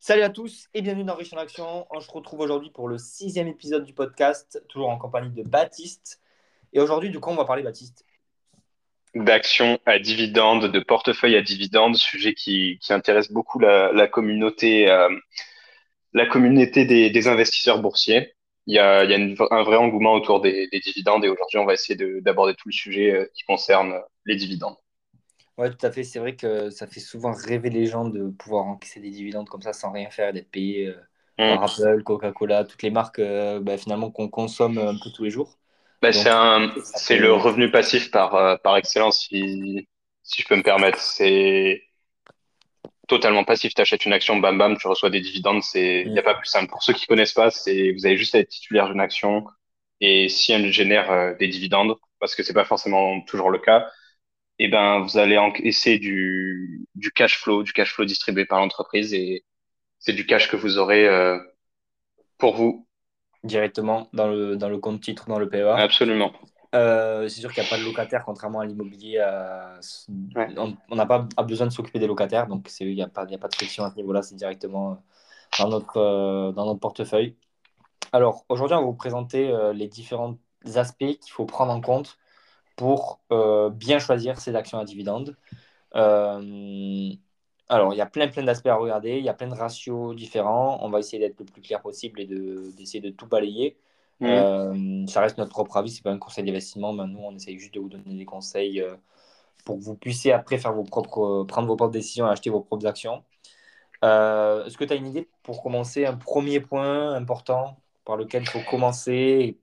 Salut à tous et bienvenue dans Riche en Action. On se retrouve aujourd'hui pour le sixième épisode du podcast, toujours en compagnie de Baptiste. Et aujourd'hui, du coup, on va parler, Baptiste D'actions à dividendes, de portefeuille à dividendes, sujet qui, qui intéresse beaucoup la, communauté, euh, la communauté des, des, investisseurs boursiers. Il y a, il y a un vrai engouement autour des, des dividendes et aujourd'hui, on va essayer d'aborder tout le sujet euh, qui concerne les dividendes. Oui, tout à fait. C'est vrai que ça fait souvent rêver les gens de pouvoir encaisser des dividendes comme ça sans rien faire, d'être payé euh, par Mm. Apple, Coca-Cola, toutes les marques euh, bah, finalement qu'on consomme un peu tous les jours. Bah, c'est le revenu passif par, euh, par excellence, si, si je peux me permettre. C'est totalement passif. Tu achètes une action, bam bam, tu reçois des dividendes. Il n'y a pas Mm. plus simple. Pour ceux qui connaissent pas, vous avez juste à être titulaire d'une action et si elle génère euh, des dividendes, parce que c'est pas forcément toujours le cas, eh ben, vous allez encaisser du, du cash flow, du cash flow distribué par l'entreprise et c'est du cash que vous aurez euh, pour vous. directement dans le, dans le compte titre, dans le PEA. Absolument. Euh, c'est sûr qu'il n'y a pas de locataire, contrairement à l'immobilier. euh, Ouais. on n'a pas a besoin de s'occuper des locataires, donc c'est- il n'y a pas, il y a pas de friction à ce niveau-là, c'est directement dans notre, euh, dans notre portefeuille. Alors, aujourd'hui, on va vous présenter euh, les différents aspects qu'il faut prendre en compte pour euh, bien choisir ces actions à dividendes. Euh, alors, il y a plein, plein d'aspects à regarder, il y a plein de ratios différents. On va essayer d'être le plus clair possible et de- d'essayer de tout balayer. Mhm. Euh, ça reste notre propre avis, c'est pas un conseil d'investissement, mais nous, on essaye juste de vous donner des conseils pour que vous puissiez après faire vos propres, prendre vos propres décisions et acheter vos propres actions. Est-ce que tu as une idée pour commencer, un premier point important par lequel il faut commencer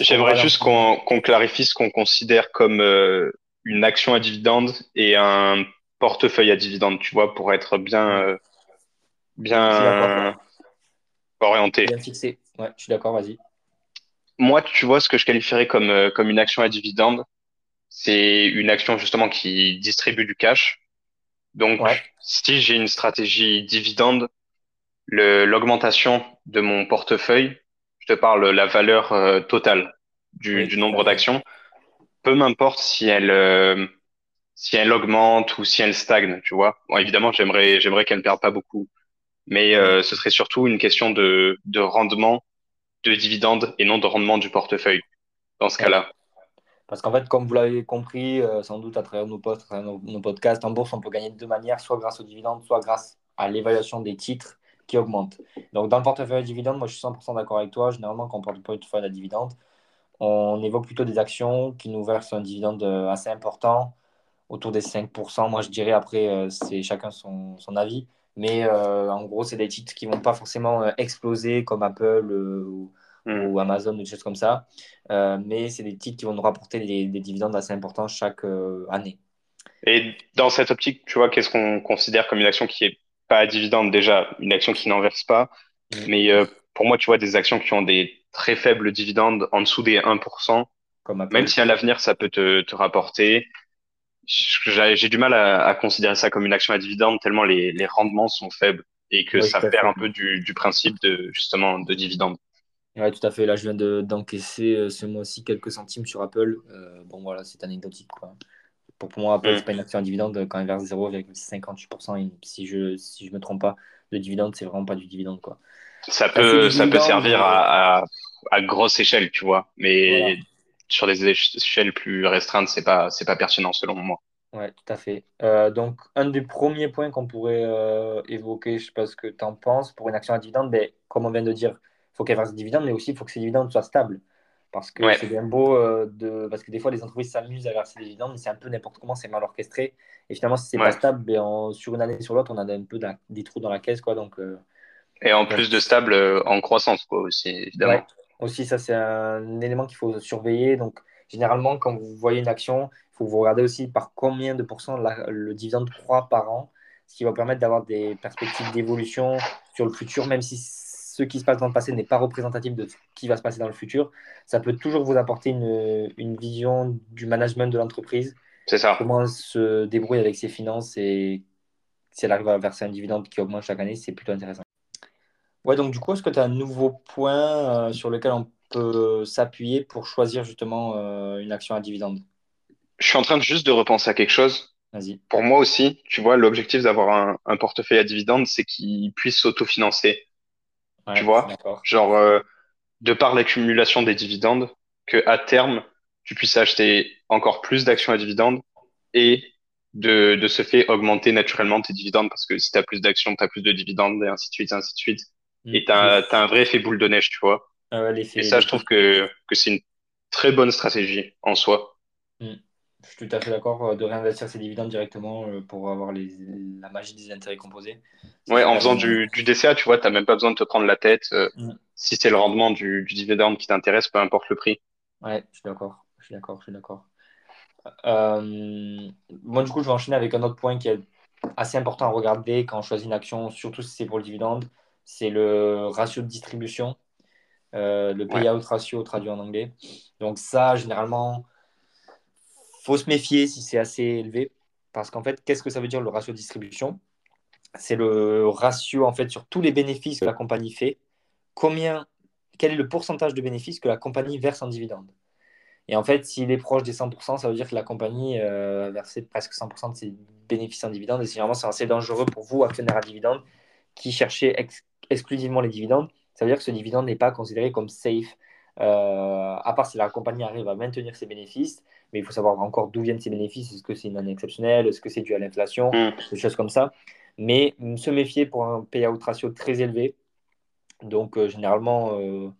J'aimerais juste qu'on clarifie ce qu'on considère comme euh, une action à dividende et un portefeuille à dividende, tu vois, pour être bien, euh, bien orienté. Bien fixé. Ouais, je suis d'accord, vas-y. Moi, tu vois, ce que je qualifierais comme, euh, comme une action à dividende, c'est une action justement qui distribue du cash. Donc, Ouais, si j'ai une stratégie dividende, l'augmentation de mon portefeuille, je te parle la valeur euh, totale du, oui, nombre d'actions, peu m'importe si elle, euh, si elle augmente ou si elle stagne, tu vois. Bon, évidemment, j'aimerais, j'aimerais qu'elle ne perde pas beaucoup, mais euh, ce serait surtout une question de, de rendement de dividendes et non de rendement du portefeuille dans ce ouais. cas-là. Parce qu'en fait, comme vous l'avez compris, sans doute à travers nos posts, à travers nos, nos podcasts, en bourse, on peut gagner de deux manières, soit grâce aux dividendes, soit grâce à l'évaluation des titres qui augmente. Donc, dans le portefeuille à dividendes, moi, je suis 100% d'accord avec toi. Généralement, quand on parle de portefeuille à dividendes, on évoque plutôt des actions qui nous versent un dividende euh, assez important, autour des 5%. Moi, je dirais après, euh, c'est chacun son, son avis. Mais euh, en gros, c'est des titres qui vont pas forcément exploser comme Apple euh, ou, Hmm. ou Amazon ou des choses comme ça. Euh, mais c'est des titres qui vont nous rapporter des, des dividendes assez importants chaque année. Et dans cette optique, tu vois, qu'est-ce qu'on considère comme une action qui est pas à dividende déjà, une action qui n'en verse pas, Mm. mais euh, pour moi, tu vois, des actions qui ont des très faibles dividendes en dessous des 1%, Comme même si à l'avenir ça peut te, te rapporter, j'ai du mal à, à considérer ça comme une action à dividende tellement les, les rendements sont faibles et que Oui, ça perd fait. un peu du, du principe de justement de dividende. Ouais, tout à fait. Là, je viens de- d'encaisser euh, ce mois-ci quelques centimes sur Apple. Euh, bon, voilà, c'est anecdotique, quoi. Pour, pour moi, Apple, c'est pas une action à dividende quand elle verse 0,58%. Et Si je si je me trompe pas, le dividende, c'est vraiment pas du dividende, quoi. Ça du peut, ça peut servir mais à, à, à grosse échelle, tu vois, mais voilà. sur des échelles plus restreintes, c'est pas, c'est pas pertinent selon moi. Ouais, tout à fait. Euh, donc, un des premiers points qu'on pourrait euh, évoquer, je sais pas ce que tu en penses, pour une action à dividende, ben, comme on vient de dire, il faut qu'elle fasse des dividendes, mais aussi il faut que ces dividendes soient stables. Parce que Ouais, c'est bien beau euh, de. Parce que des fois, les entreprises s'amusent à verser des dividendes, mais c'est un peu n'importe comment, c'est mal orchestré. Et finalement, si c'est pas ouais. stable, ben, on- sur une année sur l'autre, on a un peu des trous dans la caisse, quoi. Donc, euh, Et en plus de stable, euh, en croissance, quoi, aussi, évidemment. Aussi, ça, c'est un élément qu'il faut surveiller. Donc, généralement, quand vous voyez une action, il faut vous regardez aussi par combien de pourcents la- le dividende croît par an, ce qui va permettre d'avoir des perspectives d'évolution sur le futur, même si ce qui se passe dans le passé n'est pas représentatif de ce qui va se passer dans le futur. Ça peut toujours vous apporter une, une vision du management de l'entreprise, C'est ça. comment elle se débrouille avec ses finances et si elle arrive à verser un dividende qui augmente chaque année, c'est plutôt intéressant. Ouais, donc du coup, est-ce que tu as un nouveau point euh, sur lequel on peut s'appuyer pour choisir justement euh, une action à dividende? Je suis en train de juste de repenser à quelque chose. Vas-y. Pour moi aussi, tu vois, l'objectif d'avoir un, un portefeuille à dividendes, c'est qu'il puisse s'autofinancer. Tu Ouais, vois, genre, euh, de par l'accumulation des dividendes, que à terme, tu puisses acheter encore plus d'actions à dividendes et de, de ce fait augmenter naturellement tes dividendes parce que si tu as plus d'actions, tu as plus de dividendes et ainsi de suite, et ainsi de suite. Mm. Et tu as, un vrai effet boule de neige, tu vois. Ah ouais, Et ça, je trouve que, que c'est une très bonne stratégie en soi. Mm. Je suis tout à fait d'accord euh, de réinvestir ses dividendes directement euh, pour avoir les, la magie des intérêts composés. Ouais, en faisant du, du DCA, tu vois, t'as même pas besoin de te prendre la tête. euh, Mm. si c'est le rendement du, du dividende qui t'intéresse, peu importe le prix. Ouais, je suis d'accord. Je suis d'accord. Je suis d'accord. Euh, moi, du coup, je vais enchaîner avec un autre point qui est assez important à regarder quand on choisit une action, surtout si c'est pour le dividende. C'est le ratio de distribution, euh, le Ouais. payout ratio traduit en anglais. Donc ça, généralement, se méfier si c'est assez élevé. Parce qu'en fait, qu'est-ce que ça veut dire le ratio de distribution? C'est le ratio en fait sur tous les bénéfices que la compagnie fait. Combien, quel est le pourcentage de bénéfices que la compagnie verse en dividende? Et en fait, s'il est proche des 100%, ça veut dire que la compagnie euh, a versé presque 100% de ses bénéfices en dividendes. Et généralement, c'est assez dangereux pour vous, actionnaires à dividendes, qui cherchez ex- exclusivement les dividendes. Ça veut dire que ce dividende n'est pas considéré comme safe, euh, à part si la compagnie arrive à maintenir ses bénéfices. Mais il faut savoir encore d'où viennent ces bénéfices. Est-ce que c'est une année exceptionnelle? Est-ce que c'est dû à l'inflation? Hmm. Des choses comme ça. Mais se méfier pour un payout ratio très élevé. Donc, euh, généralement, euh,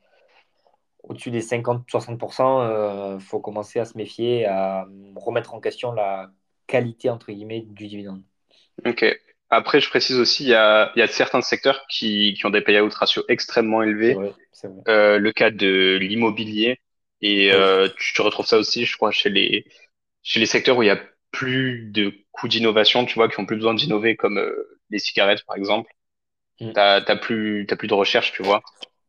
au-dessus des 50-60%, il faut commencer à se méfier, à remettre en question la qualité, entre guillemets, du dividende. Ok. Après, je précise aussi, il y a, il y a certains secteurs qui, qui ont des payout ratios extrêmement élevés. vrai. Euh, le cas de l'immobilier. Et euh, tu, tu retrouves ça aussi, je crois, chez les, chez les secteurs où il y a plus de coûts d'innovation, tu vois, qui ont plus besoin d'innover, comme euh, les cigarettes, par exemple. Mm. T'as, t'as plus, t'as plus de recherche, tu vois.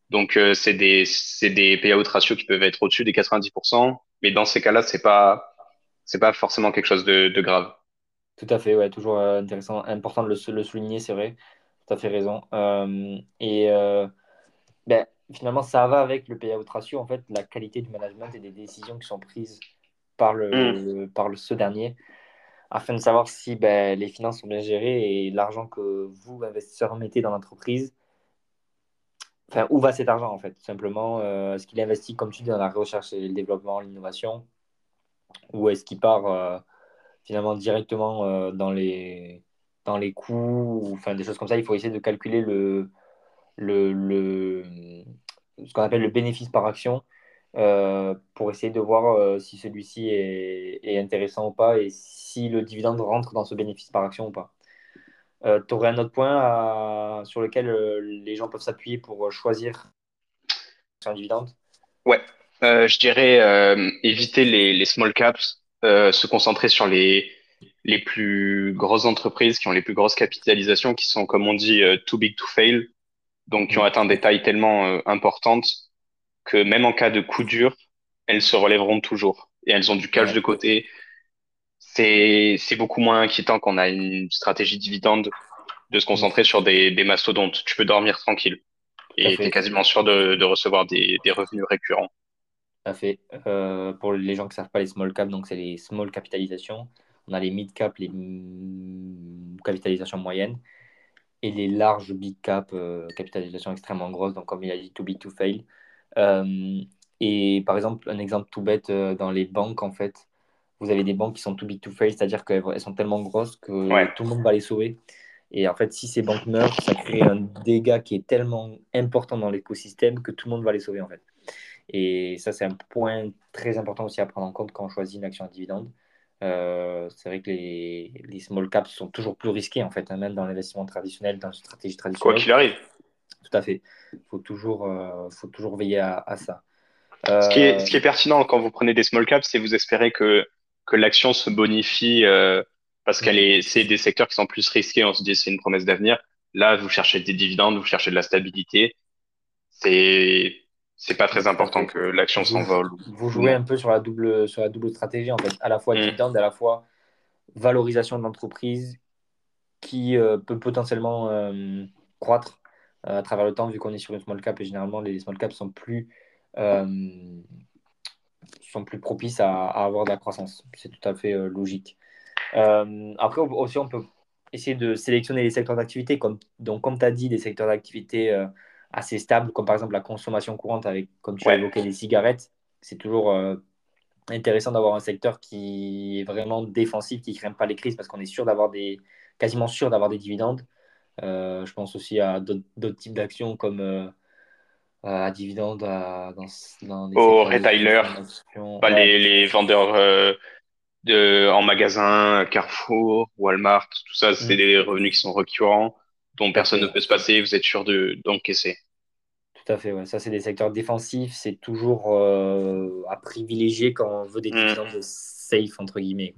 Donc, euh, c'est des, c'est des payout ratios qui peuvent être au-dessus des 90%. Mais dans ces cas-là, c'est pas, c'est pas forcément quelque chose de, de grave. Tout à fait, ouais, toujours euh, intéressant, important de le, le souligner, c'est vrai. Tout à fait raison. Euh, et euh, ben, finalement, ça va avec le payout ratio, en fait, la qualité du management et des décisions qui sont prises par, le, par le, ce dernier, afin de savoir si ben, les finances sont bien gérées et l'argent que vous, investisseurs, mettez dans l'entreprise Enfin, où va cet argent en fait? Tout simplement, euh, est-ce qu'il investit, comme tu dis, dans la recherche et le développement, l'innovation, ou est-ce qu'il part finalement directement euh, dans les, dans les coûts, ou enfin des choses comme ça? Il faut essayer de calculer le, le, le, ce qu'on appelle le bénéfice par action euh, pour essayer de voir euh, si celui-ci est, intéressant ou pas et si le dividende rentre dans ce bénéfice par action ou pas. Tu aurais un autre point sur lequel les gens peuvent s'appuyer pour choisir un dividende? Ouais. Je dirais éviter les, les small caps, euh, se concentrer sur les, les plus grosses entreprises qui ont les plus grosses capitalisations, qui sont, comme on dit, euh, too big to fail, donc qui ont Mm. atteint des tailles tellement euh, importantes que même en cas de coup dur, elles se relèveront toujours. Et elles ont du cash de côté. C'est, c'est beaucoup moins inquiétant qu'on a une stratégie dividende de se concentrer sur des, des mastodontes. Tu peux dormir tranquille et tu es quasiment sûr de, de recevoir des, des revenus récurrents. Tout à fait. Euh, pour les gens qui ne savent pas les small cap, donc c'est les small capitalisations. On a les mid cap, les capitalisations moyennes, et les larges big cap, euh, capitalisations extrêmement grosses, donc comme il a dit, too big to fail. Euh, et par exemple, un exemple tout bête, euh, dans les banques, en fait, vous avez des banques qui sont too big to fail, c'est-à-dire qu'elles elles sont tellement grosses que Ouais. tout le monde va les sauver. Et en fait, si ces banques meurent, ça crée un dégât qui est tellement important dans l'écosystème que tout le monde va les sauver, en fait. Et ça, c'est un point très important aussi à prendre en compte quand on choisit une action à dividende. Euh, c'est vrai que les, les small caps sont toujours plus risqués, en fait, hein, même dans l'investissement traditionnel, dans une stratégie Quoi traditionnelle. qu'il arrive. Tout à fait. Il faut toujours, euh, faut toujours veiller à, à ça. Ce qui est, Euh, ce qui est pertinent quand vous prenez des small caps, c'est vous espérez que, que l'action se bonifie euh, parce qu'elle mm, est, c'est des secteurs qui sont plus risqués. On se dit c'est une promesse d'avenir. Là, vous cherchez des dividendes, vous cherchez de la stabilité. C'est, c'est pas très important que l'action s'envole vous ou jouez un peu sur la double, sur la double stratégie, en fait, à la fois dividende, à la fois valorisation de l'entreprise qui euh, peut potentiellement euh, croître euh, à travers le temps, vu qu'on est sur une small cap, et généralement les small caps sont plus, euh, sont plus propices à, à avoir de la croissance. C'est tout à fait euh, logique. Euh, après, aussi, on peut essayer de sélectionner les secteurs d'activité. Comme, donc, comme tu as dit, des secteurs d'activité euh, assez stables, comme par exemple la consommation courante, avec, comme tu as évoqué, les cigarettes. C'est toujours euh, intéressant d'avoir un secteur qui est vraiment défensif, qui ne craint pas les crises, parce qu'on est sûr d'avoir des, quasiment sûr d'avoir des dividendes. je pense aussi à d'autres types d'actions comme à dividendes dans, dans les Aux retailers, les, les, vendeurs de, en magasin, Carrefour, Walmart, tout ça, c'est mm. des revenus qui sont récurrents, dont personne ne peut se passer, vous êtes sûr d'encaisser. Tout à fait, ouais. ça c'est des secteurs défensifs, c'est toujours euh, à privilégier quand on veut des mm. dividendes safe, entre guillemets.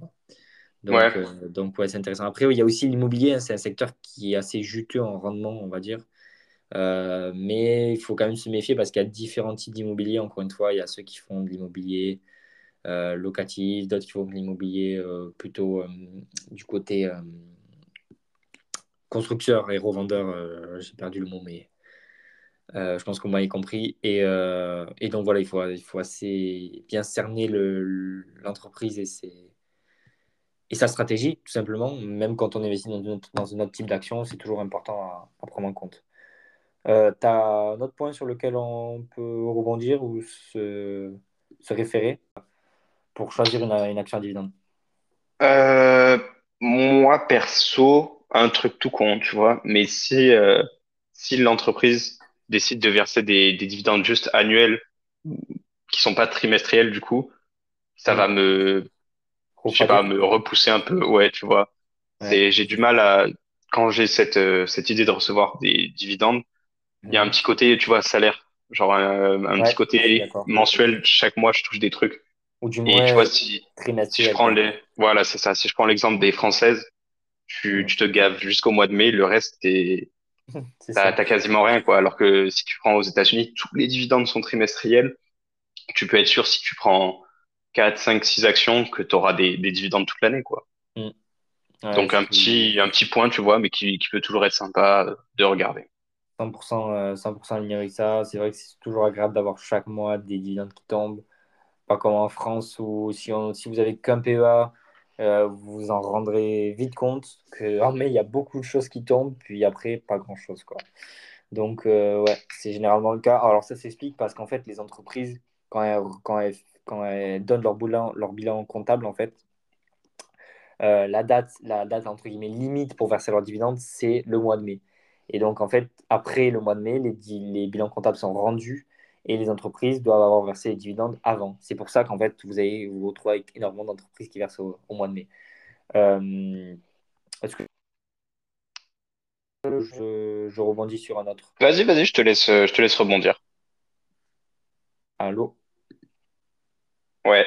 Donc, ouais. Euh, donc ouais, c'est intéressant. Après, il y a aussi l'immobilier, hein, c'est un secteur qui est assez juteux en rendement, on va dire. Euh, mais il faut quand même se méfier parce qu'il y a différents types d'immobilier. Encore une fois, il y a ceux qui font de l'immobilier locatif, d'autres qui font de l'immobilier plutôt du côté constructeur et revendeur. J'ai perdu le mot, mais je pense qu'on m'a compris. Et, et, donc voilà, il faut, assez bien cerner l'entreprise et, sa stratégie, tout simplement. Même quand on investit dans, un autre type d'action, c'est toujours important à, prendre en compte. Euh, tu as un autre point sur lequel on peut rebondir ou se, référer pour choisir une, action à dividende? Euh, Moi, perso, un truc tout con, tu vois, mais si, euh, si l'entreprise décide de verser des, des, dividendes juste annuels, qui sont pas trimestriels, du coup, ça va me, je sais pas, me repousser un peu, ouais, tu vois. C'est, j'ai du mal à, quand j'ai cette, euh, cette idée de recevoir des dividendes, il y a un petit côté, tu vois, salaire. Genre un, un petit côté mensuel, chaque mois, je touche des trucs. Ou du moins, et tu vois, si, si je prends les, voilà, c'est ça. Si je prends l'exemple des Françaises, tu, tu te gaves jusqu'au mois de mai, le reste, t'es, t'as, quasiment rien, quoi. Alors que si tu prends aux États-Unis, tous les dividendes sont trimestriels. Tu peux être sûr, si tu prends 4, 5, 6 actions, que tu auras des, des dividendes toute l'année, quoi. Mm. Donc, un petit, un petit point, tu vois, mais qui, qui peut toujours être sympa de regarder. 100%, 100% euh, aligné avec ça. C'est vrai que c'est toujours agréable d'avoir chaque mois des dividendes qui tombent. Pas comme en France où si, si vous avez qu'un PEA, euh, vous en rendrez vite compte que en mai, il y a beaucoup de choses qui tombent, puis après, pas grand-chose. Quoi. Donc, euh, ouais, c'est généralement le cas. Alors, ça s'explique parce qu'en fait, les entreprises, quand elles, quand elles, quand elles donnent leur bilan, leur bilan comptable, en fait, euh, la date, la date entre guillemets limite pour verser leurs dividendes, c'est le mois de mai. Et donc, en fait, après le mois de mai, les bilans comptables sont rendus et les entreprises doivent avoir versé les dividendes avant. C'est pour ça qu'en fait, vous, avez, vous retrouvez avec énormément d'entreprises qui versent au, mois de mai. Euh, est-ce que je, je, rebondis sur un autre? Vas-y, vas-y, je te laisse, je te laisse rebondir. Allô? Ouais.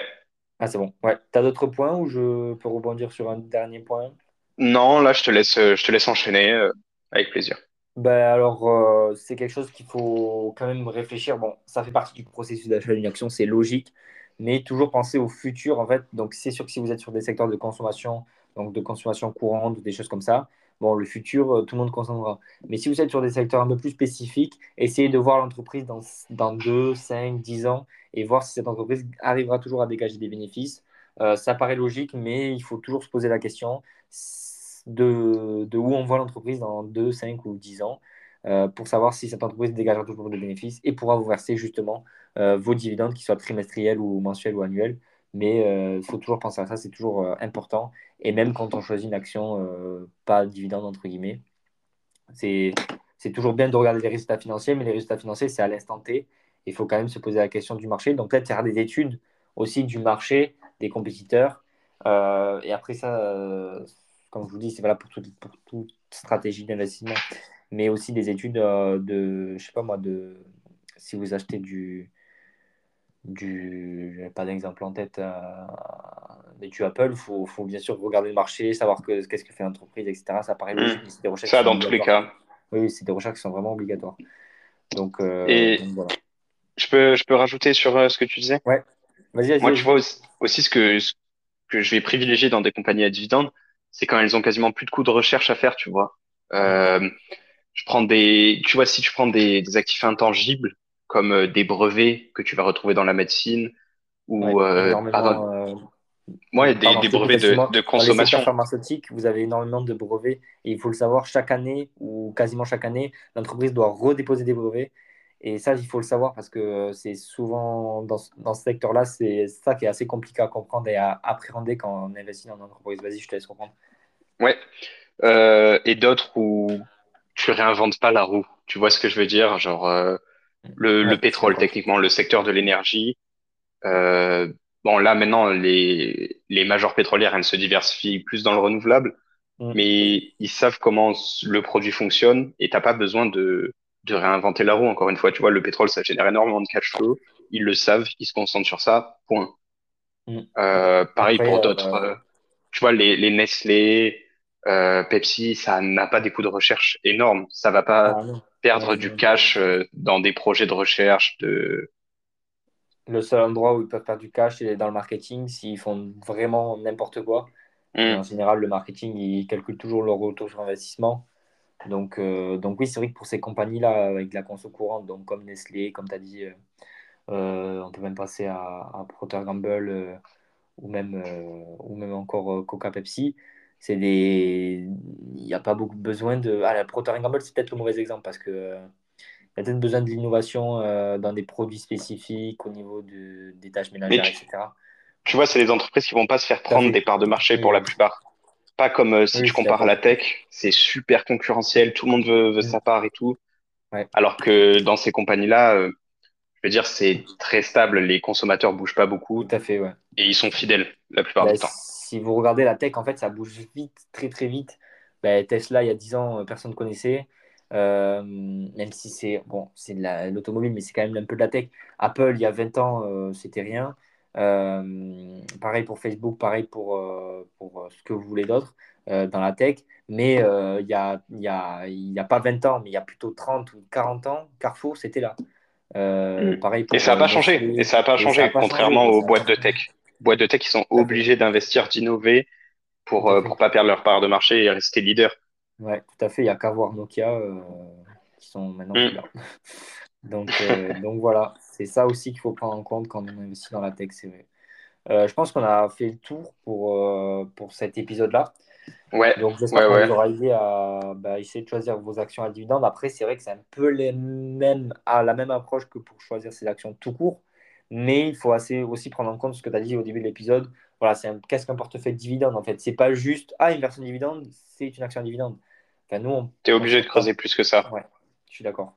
Ah, c'est bon. Ouais. Tu as d'autres points ou je peux rebondir sur un dernier point? Non, là, je te laisse, je te laisse enchaîner euh, avec plaisir. Ben alors, euh, c'est quelque chose qu'il faut quand même réfléchir. Bon, ça fait partie du processus d'achat d'une action, c'est logique, mais toujours penser au futur, en fait. Donc, c'est sûr que si vous êtes sur des secteurs de consommation, donc de consommation courante, des choses comme ça, bon, le futur, euh, tout le monde consommera. Mais si vous êtes sur des secteurs un peu plus spécifiques, essayez de voir l'entreprise dans, dans 2, 5, 10 ans et voir si cette entreprise arrivera toujours à dégager des bénéfices. Euh, ça paraît logique, mais il faut toujours se poser la question de, où on voit l'entreprise dans 2, 5 ou 10 ans euh, pour savoir si cette entreprise dégagera toujours des bénéfices et pourra vous verser justement euh, vos dividendes, qu'ils soient trimestriels ou mensuels ou annuels. Mais il euh, faut toujours penser à ça, c'est toujours important. Et même quand on choisit une action, pas dividende entre guillemets, c'est toujours bien de regarder les résultats financiers, mais les résultats financiers, c'est à l'instant T. Il faut quand même se poser la question du marché. Donc peut-être faire des études aussi du marché, des compétiteurs. et après ça, comme je vous dis, c'est valable pour, pour toute stratégie d'investissement, mais aussi des études euh, de, je sais pas moi, de si vous achetez du, du pas d'exemple en tête, euh, mais du Apple, il faut, faut, bien sûr regarder le marché, savoir qu'est-ce que fait l'entreprise, etc. Ça paraît logique, mmh. c'est des recherches. Ça, dans tous les cas. Oui, c'est des recherches qui sont vraiment obligatoires. Donc, euh, Et voilà. Je peux, je peux rajouter sur ce que tu disais? Ouais. Vas-y, vas-y. Moi, tu vois aussi, aussi, ce, que, ce que je vais privilégier dans des compagnies à dividendes, c'est quand elles ont quasiment plus de coûts de recherche à faire, tu vois. Euh, je prends des, tu vois, si tu prends des, des actifs intangibles comme euh, des brevets que tu vas retrouver dans la médecine ou euh, euh, Ouais, des, des brevets de, de consommation. Dans les pharmaceutiques, vous avez énormément de brevets et il faut le savoir, chaque année ou quasiment chaque année, l'entreprise doit redéposer des brevets. Et ça, il faut le savoir parce que c'est souvent dans, dans ce secteur-là, c'est ça qui est assez compliqué à comprendre et à appréhender quand on investit dans une entreprise. Vas-y, je te laisse comprendre. Ouais. Euh, et d'autres où tu réinventes pas la roue. Tu vois ce que je veux dire? Genre, euh, le, le pétrole, techniquement, le secteur de l'énergie. Euh, bon, là, maintenant, les, les majors pétrolières, elles se diversifient plus dans le renouvelable, Mm. mais ils savent comment le produit fonctionne et t'as pas besoin de, de réinventer la roue. Encore une fois, tu vois, le pétrole, ça génère énormément de cash flow. Ils le savent, ils se concentrent sur ça, point. Mm. Euh, pareil Après, pour euh, d'autres. euh, tu vois, les, les Nestlé, euh, Pepsi, ça n'a pas des coûts de recherche énormes. Ça va pas Ah, perdre Ouais, du cash euh, dans des projets de recherche, de... Le seul endroit où ils peuvent faire du cash, c'est dans le marketing, s'ils font vraiment n'importe quoi. Hmm. en général, le marketing, ils calculent toujours leur retour sur investissement. Donc, euh, donc oui, c'est vrai que pour ces compagnies-là, avec de la conso courante, donc comme Nestlé, comme tu as dit, euh, euh, on peut même passer à, à Procter Gamble euh, ou, même, ou même encore Coca-Pepsi. C'est des... Il n'y a pas beaucoup besoin de... Ah, la Procter Gamble, c'est peut-être le mauvais exemple parce que il y a peut-être besoin de l'innovation dans des produits spécifiques au niveau de, des tâches ménagères, tu, etc. tu vois, c'est les entreprises qui vont pas se faire prendre des parts de marché pour la plupart. Pas comme euh, si Oui, tu compares la tech, c'est super concurrentiel, tout le monde veut, veut Mm. sa part et tout. Ouais, Alors que dans ces compagnies-là, euh, je veux dire, c'est très stable, les consommateurs bougent pas tout beaucoup à fait, ouais. et ils sont fidèles la plupart Ben, du temps. si vous regardez la tech, en fait, ça bouge vite, très très vite. Ben, Tesla, il y a 10 ans, euh, personne ne connaissait. Euh, même si c'est bon, c'est de la- l'automobile, mais c'est quand même un peu de la tech. Apple, il y a 20 ans, euh, c'était rien. Euh, pareil pour Facebook, pareil pour, euh, pour euh, ce que vous voulez d'autre euh, dans la tech. Mais il y a, y a, y a pas 20 ans, mais il y a plutôt 30 ou 40 ans, Carrefour, c'était là. Mm. pareil Et ça n'a pas changé. Et Nestlé. ça n'a pas changé, pas contrairement aux boîtes de tech. Boîtes de tech qui sont obligées d'investir, d'innover pour pour pas perdre leur part de marché et rester leader. Ouais, tout à fait. Il y a qu'à voir Nokia qui sont maintenant Mm. là. Donc, donc voilà, c'est ça aussi qu'il faut prendre en compte quand on investit dans la tech, c'est vrai. Euh, je pense qu'on a fait le tour pour, euh, pour cet épisode-là. Ouais, Donc j'espère ouais, qu'on aura aidé à bah, essayer de choisir vos actions à dividendes. Après, c'est vrai que c'est un peu les mêmes, à la même approche que pour choisir ses actions tout court. Mais il faut assez, aussi prendre en compte ce que tu as dit au début de l'épisode. Voilà, c'est un- qu'est-ce qu'un portefeuille de dividendes en fait? C'est pas juste, ah, une version de dividende, c'est une action à dividende. Enfin, nous, on, T'es on obligé de creuser plus que ça. Ouais, je suis d'accord.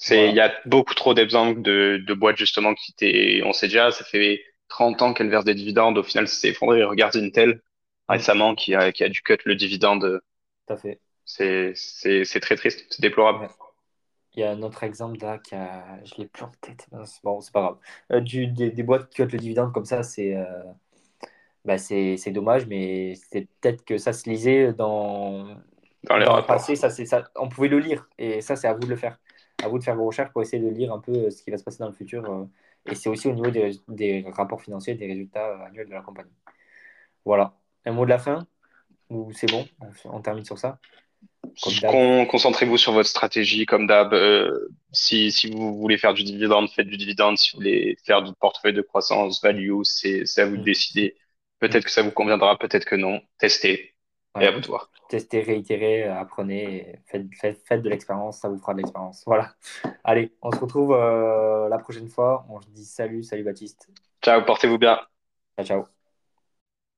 C'est, il y a beaucoup trop d'exemples de, de boîtes justement qui étaient, on sait déjà, ça fait 30 ans qu'elles versent des dividendes, au final, ça s'est effondré. Regarde Intel Mm, récemment qui a, qui a dû cut le dividende. tout à fait. C'est, c'est, c'est très triste, c'est déplorable. Ouais. Il y a un autre exemple là qui a... je l'ai plus en tête. Bon, c'est pas grave. Euh, du, des, des boîtes qui cotent le dividende comme ça, c'est euh, bah, c'est c'est dommage, mais c'est peut-être que ça se lisait dans, dans les dans le passé. Ça, c'est ça, on pouvait le lire et ça, c'est à vous de le faire. À vous de faire vos recherches pour essayer de lire un peu euh, ce qui va se passer dans le futur. euh, et c'est aussi au niveau des, des rapports financiers, des résultats euh, annuels de la compagnie. Voilà. Un mot de la fin? Ou c'est bon? On, termine sur ça. Con- Concentrez-vous sur votre stratégie, comme d'hab. Euh, si, si vous voulez faire du dividende, faites du dividende. Si vous voulez faire du portefeuille de croissance, value, c'est, à vous de Mm, décider. Peut-être que ça vous conviendra, peut-être que non. Testez et à vous de voir. Testez, réitérez, euh, apprenez, faites, faites de l'expérience, ça vous fera de l'expérience. Voilà. Allez, on se retrouve euh, la prochaine fois. On se dit salut, salut Baptiste. Ciao, portez-vous bien. Ciao, ciao.